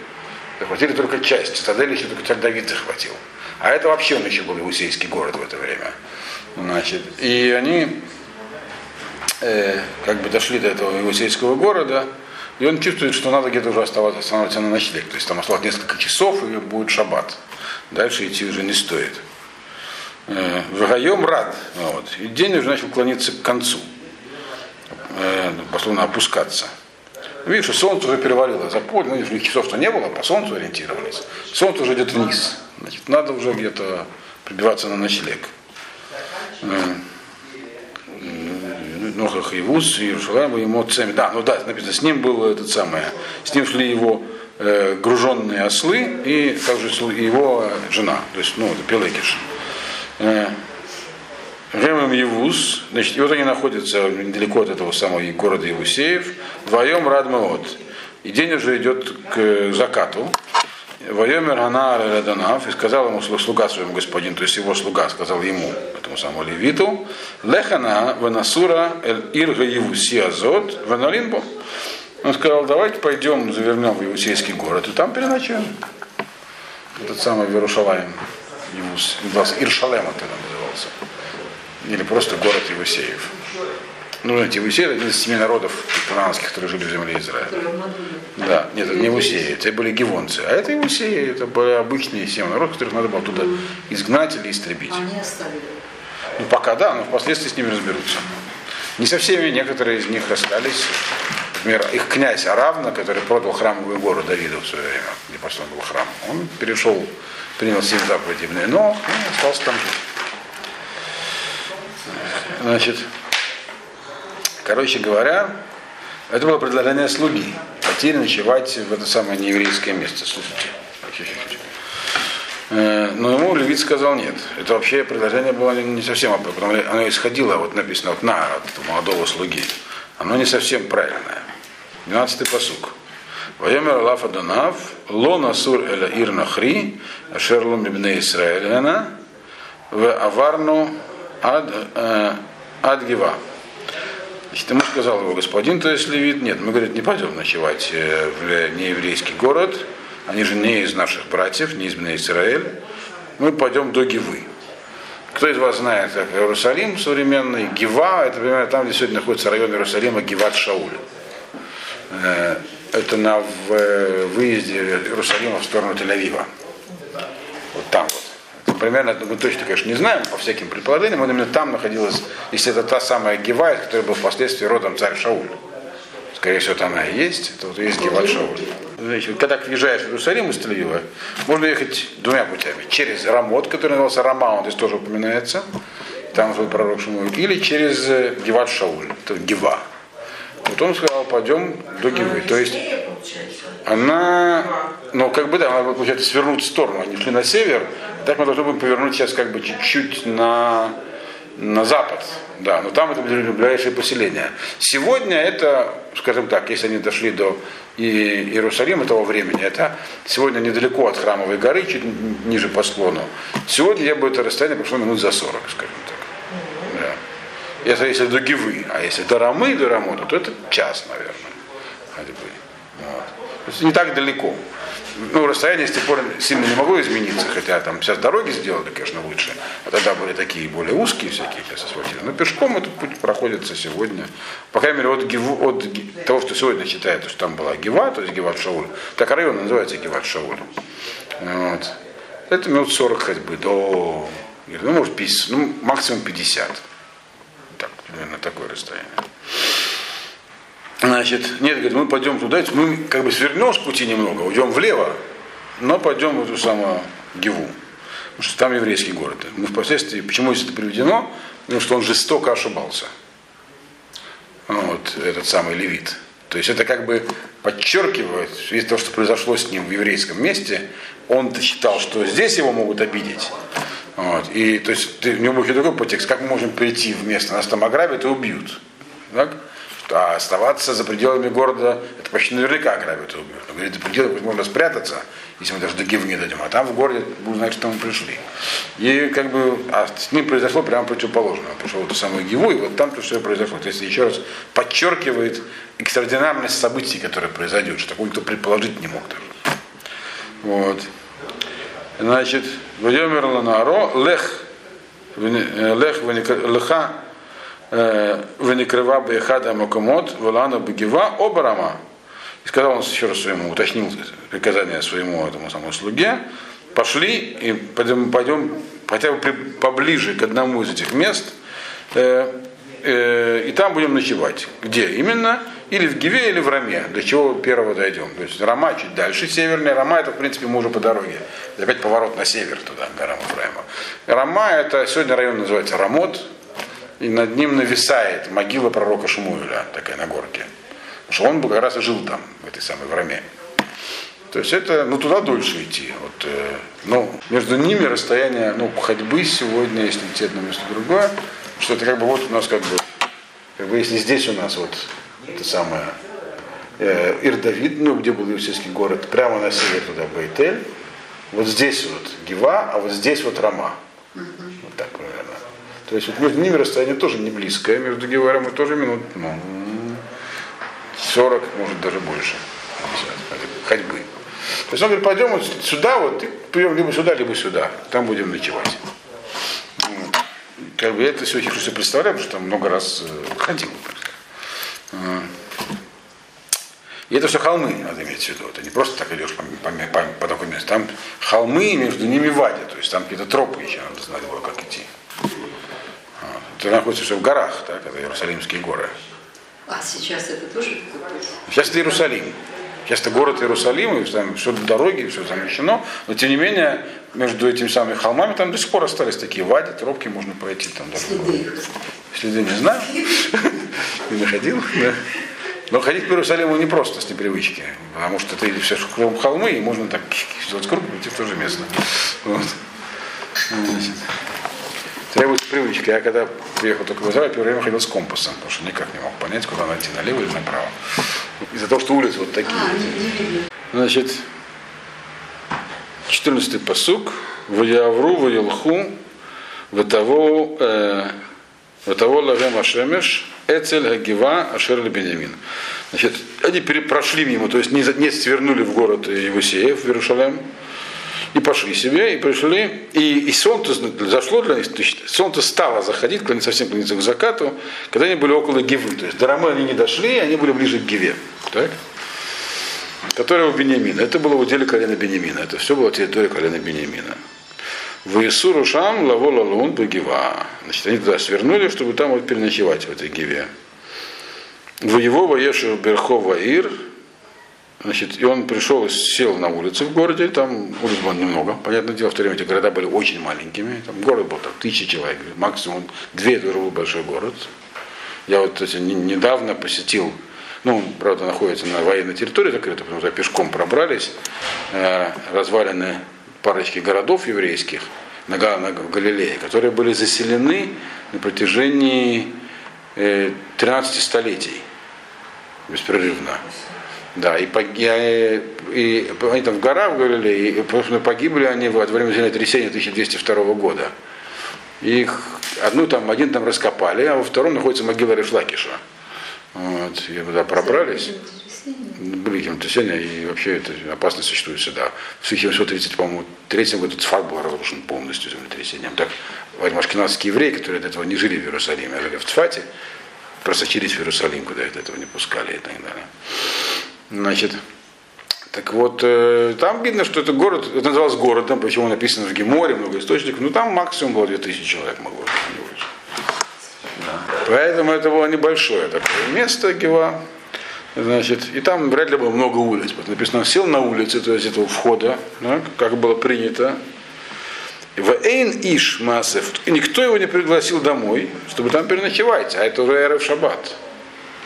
захватили только часть. Цитадель еще только царь Давид захватил. А это вообще он еще был иусейский город в это время. Значит, и они э, как бы дошли до этого иусейского города, и он чувствует, что надо где-то уже оставаться, останавливаться на ночлег. То есть там осталось несколько часов, и будет шаббат. Дальше идти уже не стоит. Э, Вагаем рад. Вот. И день уже начал клониться к концу э, пословно опускаться. Видишь, солнце уже перевалило за поле, ну, них часов-то не было, по солнцу ориентировались. Солнце уже идет вниз. Значит, надо уже где-то прибиваться на ночлег. Э, Нохах и Вуз, Иерушалаем, ему цеми. Да, ну да, написано, с ним был этот самый, с ним шли его э, груженные ослы и также его жена, то есть, ну, это Пелекиш. Э, Гемем Евус, значит, и вот они находятся недалеко от этого самого города Евусеев, вдвоем Радмеот. И день уже идет к закату. Воемер Ганаар Раданав и сказал ему слуга своему господину, то есть его слуга сказал ему, этому самому левиту, Лехана Венасура Эль Ирга Евуси Азот Веналинбо. Он сказал, давайте пойдем, завернем в Евусейский город, и там переночуем. Этот самый Верушалаем, Иршалем это назывался или просто город Евусеев. Ну, знаете, Евусеи это один из семи народов кананских, которые жили в земле Израиля. Да, нет, это не Евусеи, это были гивонцы. А это Евусеи, это были обычные семь народов, которых надо было туда изгнать или истребить. Они оставили. Ну, пока да, но впоследствии с ними разберутся. Не со всеми, некоторые из них расстались. Например, их князь Аравна, который продал храмовую гору Давиду в свое время, где построен был храм, он перешел, принял семь заповедей, но ну, остался там жить. Значит, короче говоря, это было предложение слуги. Пойти ночевать в это самое нееврейское место. Слушайте. Э, но ему Левит сказал нет. Это вообще предложение было не совсем, потому оно исходило, вот написано, вот на от молодого слуги. Оно не совсем правильное. 12-й посук. Воемер Алаф Адонав, Ло Насур Эля Ир Нахри, Шерлум Ибне Исраэляна, в Аварну Ад, э, Адгива. Значит, ему сказал его господин, то есть левит, нет, мы, говорит, не пойдем ночевать э, в нееврейский город, они же не из наших братьев, не из Израиль, мы пойдем до Гивы. Кто из вас знает, как Иерусалим современный, Гива, это примерно там, где сегодня находится район Иерусалима, Гиват Шауль. Э, это на э, выезде Иерусалима в сторону Тель-Авива. Вот там вот примерно, мы точно, конечно, не знаем, по всяким предположениям, он именно там находилась, если это та самая Гевай, которая была впоследствии родом царь Шауль. Скорее всего, там она и есть, это вот есть Геват Шауль. Значит, когда въезжаешь в Иерусалим из тель можно ехать двумя путями. Через Рамот, который назывался Рамаун, здесь тоже упоминается, там жил пророк Шамуил, или через э, Геват Шауль, это Гева. Вот он сказал, пойдем до Гивы. То есть она, ну как бы да, она получается свернуть в сторону. Они шли на север, так мы должны будем повернуть сейчас как бы чуть-чуть на, на запад. Да, но там это ближайшее поселение. Сегодня это, скажем так, если они дошли до Иерусалима того времени, это сегодня недалеко от храмовой горы, чуть ниже по склону. Сегодня я бы это расстояние прошло минут за 40, скажем так. Да. Это если до Гивы, а если до Рамы, до Рамота, то это час, наверное. Ходьбы. Вот. То есть не так далеко. Ну, расстояние с тех пор сильно не могло измениться, хотя там сейчас дороги сделали, конечно, лучше. А тогда были такие более узкие всякие, сейчас асфальтировали. Но пешком этот путь проходится сегодня. По крайней мере, от, Гиву, от того, что сегодня считают, что там была Гива, то есть Гиват Шауль. Так район называется Гиват Шауль. Вот. Это минут 40 ходьбы до, ну, может, 50, ну, максимум 50. Так, примерно такое расстояние. Значит, нет, говорит, мы пойдем туда, мы как бы свернем с пути немного, уйдем влево, но пойдем в эту самую Гиву. Потому что там еврейский город. Мы впоследствии, почему это приведено? Потому что он жестоко ошибался. Вот, этот самый левит. То есть это как бы подчеркивает, из того, что произошло с ним в еврейском месте, он считал, что здесь его могут обидеть. Вот. И то есть ты, у него был другой подтекст, как мы можем прийти в место, нас там ограбят и убьют. Так? А оставаться за пределами города, это почти наверняка ограбят и убьют. Он говорит, за пределами можно спрятаться, если мы даже до Гивы не дойдем, а там в городе будем знать, что мы пришли. И как бы, а с ним произошло прямо противоположное. Он пришел в эту самую Гиву, и вот там то, и произошло. То есть еще раз подчеркивает экстраординарность событий, которые произойдет, что такого никто предположить не мог даже. Вот. Значит, Вайомер Ланаро, Лех, э, Лех, Леха, э, Веникрыва Бехада Макомот, Валана Багива, Обарама. И сказал он еще раз своему, уточнил приказание своему этому самому слуге, пошли и пойдем, пойдем хотя бы поближе к одному из этих мест, э, э, и там будем ночевать. Где именно? Или в Гиве, или в Раме, до чего первого дойдем. То есть Рама чуть дальше, северная Рама, это в принципе мы уже по дороге. Опять поворот на север туда, к горам Ефраима. Рама, это сегодня район называется Рамот, и над ним нависает могила пророка Шмуэля, такая на горке. Потому что он как раз и жил там, в этой самой в Раме. То есть это, ну туда дольше идти. Вот, э, ну, между ними расстояние, ну, ходьбы сегодня, если идти одно место другое, что это как бы вот у нас как бы, как бы если здесь у нас вот это самое э, Ир-Давид, ну, где был иерусалимский город, прямо на север туда Бейтель, вот здесь вот Гива, а вот здесь вот Рама. То есть вот между ними расстояние тоже не близкое, между Гивой и тоже минут, ну, 40, может даже больше 50 ходьбы. То есть он говорит, пойдем вот сюда, вот, и пойдем либо сюда, либо сюда, там будем ночевать. Как бы я это все очень хорошо представляю, потому что там много раз э, ходил. И это все холмы, надо иметь в виду. Это не просто так идешь по, по, по, по такой месту. Там холмы, между ними вади, то есть там какие-то тропы еще надо знать было, как идти. Это находится все в горах, так, это Иерусалимские горы. А сейчас это тоже? Сейчас это Иерусалим. Сейчас это город Иерусалим, и там все дороги, все замещено. Но тем не менее, между этими самыми холмами там до сих пор остались такие вади, тропки, можно пройти там. Следы их. Следы не знаю. Не находил. Но ходить по Иерусалиму не просто с непривычки, потому что ты все кругом холмы, и можно так сделать круг идти в то же место. Вот. Требуется привычка. Я когда приехал только в Израиль, первое время ходил с компасом, потому что никак не мог понять, куда найти, налево или направо. Из-за того, что улицы вот такие. А. Значит, 14 посук. Ваявру, ваялху, ватаво, э, ватаво лагем ашемеш, эцель гагива ашер бенямин. Значит, они прошли мимо, то есть не, не свернули в город Евусеев, в Иерусалим, и пошли себе, и пришли, и, и солнце зашло для них, то есть солнце стало заходить, совсем клониться к закату, когда они были около Гивы. То есть до Рамы они не дошли, они были ближе к Гиве. Так? которая у Бениамина. Это было в уделе колена Бениамина. Это все было территория колена Бениамина. В Исуру Шам Лаво Лалун Багива. Значит, они туда свернули, чтобы там вот переночевать в этой Гиве. В его Ваешу Берхова Ир. Значит, и он пришел сел на улице в городе, там улиц было немного. Понятное дело, в то время эти города были очень маленькими. Там город был там тысячи человек, максимум две, это был большой город. Я вот кстати, не- недавно посетил Ну, правда, находится на военной территории закрыто, потому что пешком пробрались. Э, развалины парочки городов еврейских на, на Галилее, которые были заселены на протяжении э, 13 столетий беспрерывно. Да, и, и, э, и они там в горах в Галилее, и просто погибли они во время землетрясения 1202 года. Их одну там, один там раскопали, а во втором находится могила Решлакиша. Вот, и туда пробрались. Были землетрясения, и вообще это опасность существует всегда. В 1730, по-моему, третьем году Цфат был разрушен полностью землетрясением. Так, ашкенадские евреи, которые до этого не жили в Иерусалиме, а жили в Цфате, просочились в Иерусалим, куда их до этого не пускали и так далее. Значит, так вот, э, там видно, что это город, это называлось городом, почему написано в Геморе, много источников, но там максимум было 2000 человек могло быть, не больше. Поэтому это было небольшое такое место, Гева. Значит, и там вряд ли было много улиц. Вот написано, сел на улице, то есть этого входа, да, как было принято. В Эйн Иш Масев. Никто его не пригласил домой, чтобы там переночевать, а это уже Эрев Шаббат.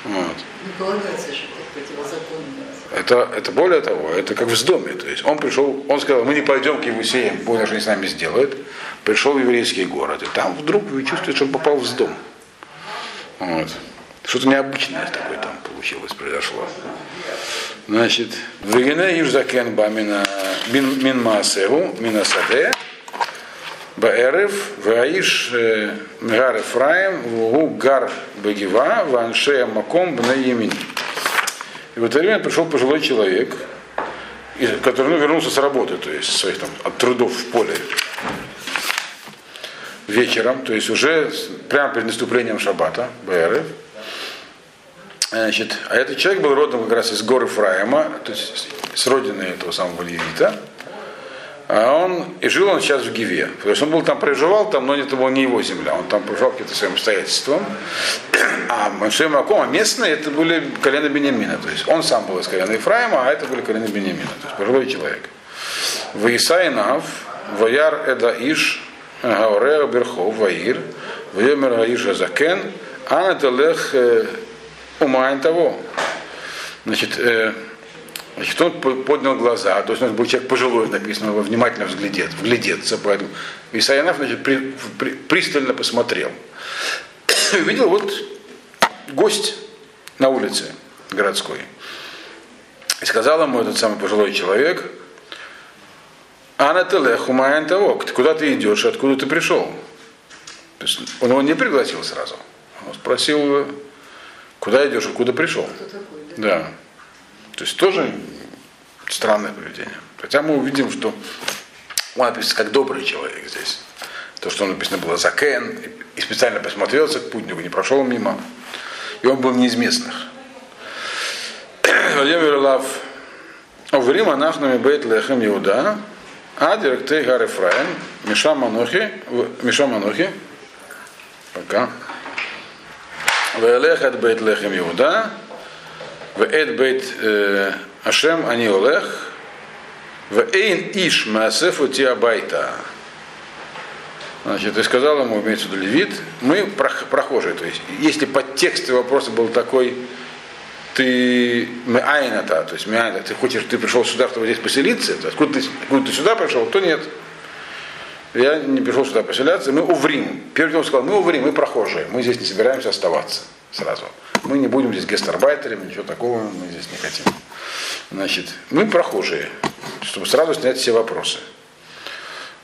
Вот. Не полагается же противозаконно. Это, это более того, это как в доме. То есть он пришел, он сказал, мы не пойдем к Евусеям, понял, что они с нами сделают. Пришел в еврейский город, и там вдруг вы чувствуете, что он попал в дом. Вот. Что-то необычное такое там получилось, произошло. Значит, Вегене Южзакен Бамина Мин Маасеру, Минасаде, Баэрев, Ваиш Гар Ефраим, Вугу Гар Багива, Ваншея Маком Бнаемин. И в это время пришел пожилой человек, который ну, вернулся с работы, то есть своих там от трудов в поле вечером, то есть уже прямо перед наступлением шаббата, БРФ. Значит, а этот человек был родом как раз из горы Фраема, то есть с родины этого самого Левита. А он, и жил он сейчас в Гиве. То есть он был там, проживал там, но это была не его земля. Он там проживал каким-то своим обстоятельством. А Маншей Маком, а местные, это были колено Бениамина. То есть он сам был из колена Ефраима, а это были колено Бениамина. То есть пожилой человек. В Исаинав, Ваяр Эда Иш, Гаореа Берхов, Ваир, Вайомер Гаиш Газакен, Ана Телех Умайн того. Значит, э, Значит, он по- поднял глаза, то есть у нас был человек пожилой, написано, его внимательно взглядет, вглядеться, поэтому Исаянов, значит, при- при- пристально посмотрел. И увидел вот гость на улице городской. И сказал ему этот самый пожилой человек, Ана Телех, Умаян того, куда ты идешь, откуда ты пришел? То есть он его не пригласил сразу. Он спросил, его, куда идешь, откуда пришел? Кто такой, да? Да. То есть тоже странное поведение. Хотя мы увидим, что он написан как добрый человек здесь. То, что он написано было Закен, и специально посмотрелся к путнику, не прошел мимо. И он был не из местных. Владимир Лав. Уврим анахнами бейт лехем Иуда, а директей Гар Ефраим, Миша Манохи, в- Миша Манохи, пока. Вейлех от бейт лехем Иуда, в эд бейт ашем они олех. В эйн иш маасефу тиабайта. Значит, и сказал ему, имеется в виду левит, мы прохожие. То есть, если подтекст вопроса был такой, ты мы меайната, то есть меайна, ты хочешь, ты пришел сюда, чтобы здесь поселиться, то откуда ты, откуда ты сюда пришел, то нет. Я не пришел сюда поселяться, мы уврим. Первый он сказал, мы уврим, мы прохожие, мы здесь не собираемся оставаться сразу. Мы не будем здесь гестарбайтерами, ничего такого мы здесь не хотим. Значит, мы прохожие, чтобы сразу снять все вопросы.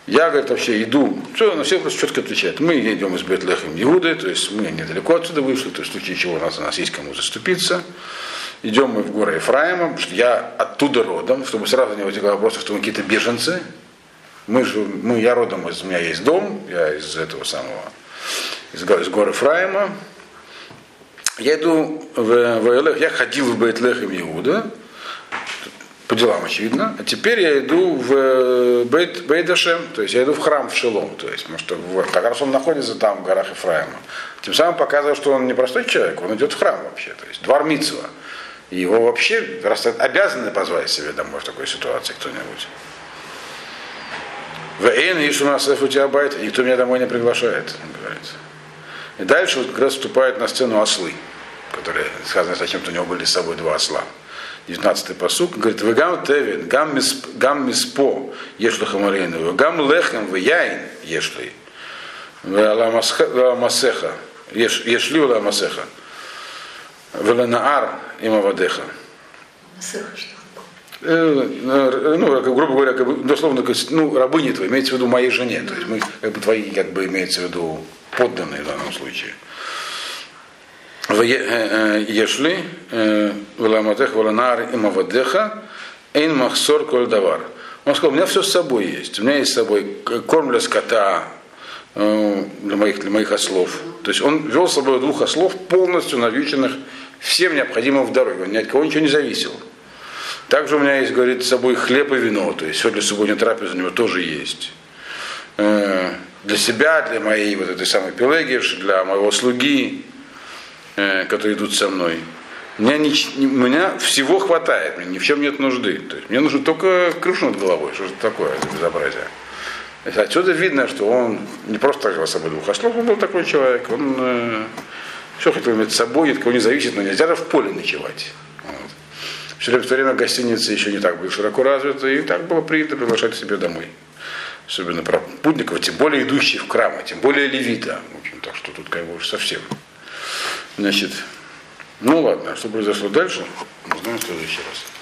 Я, говорит, вообще иду, все, на все просто четко отвечает. Мы идем из Бетлехем Иуды, то есть мы недалеко отсюда вышли, то есть в случае чего у нас, у нас есть кому заступиться. Идем мы в горы Ефраима, потому что я оттуда родом, чтобы сразу не возникло вопросов, что мы какие-то беженцы. Мы же, мы, я родом из, у меня есть дом, я из этого самого, из, из горы Ефраима. Я иду в, в Элех, я ходил в Бейтлехем Иуда, по делам, очевидно. А теперь я иду в э, Бейт, Бейдашем, то есть я иду в храм в Шилом, то есть, потому что вот, как раз он находится там, в горах Ефраима. Тем самым показывая, что он не простой человек, он идет в храм вообще, то есть двор Митцва. И его вообще обязаны позвать себе домой в такой ситуации кто-нибудь. В Эйн ищу нас у тебя байт, никто меня домой не приглашает, он говорит. И дальше вот как раз вступают на сцену ослы. Который сказано, зачем-то у него были с собой два осла. 19-й посук, говорит, вы гам тевин, гам, мис, гам миспо, ешлу хамарейну, гам лехем, вы яин, ешли, масеха, ешли ула масеха, веланаар има вадеха. Масеха что? ну, грубо говоря, как бы, дословно, ну, рабыни твои, имеется в виду моей жене, то есть мы, как бы, твои, как бы, имеется в виду подданные в данном случае. Ешли, Валаматех, Валанар и Мавадеха, Эйн Махсор Коль Давар. Он сказал, у меня все с собой есть. У меня есть с собой корм для скота, для моих, для моих ослов. То есть он вел с собой двух ослов, полностью навьюченных всем необходимым в дороге. Он ни от кого ничего не зависел. Также у меня есть, говорит, с собой хлеб и вино, то есть все для субботней трапезы у него тоже есть. Для себя, для моей вот этой самой Пелегиш, для моего слуги, которые идут со мной. У меня, не, меня всего хватает, мне ни в чем нет нужды. То есть мне нужно только крышу над головой, что это такое, это безобразие. Отсюда видно, что он не просто так с собой двух ослов, он был такой человек, он э, все хотел иметь с собой, ни от кого не зависит, но нельзя же в поле ночевать. Вот. Все в то время гостиницы еще не так были широко развиты, и так было принято приглашать себе домой. Особенно про путников, тем более идущих в храмы, тем более левита. В общем, так что тут как бы уж совсем. Значит, ну ладно, что произошло дальше, узнаем в следующий раз.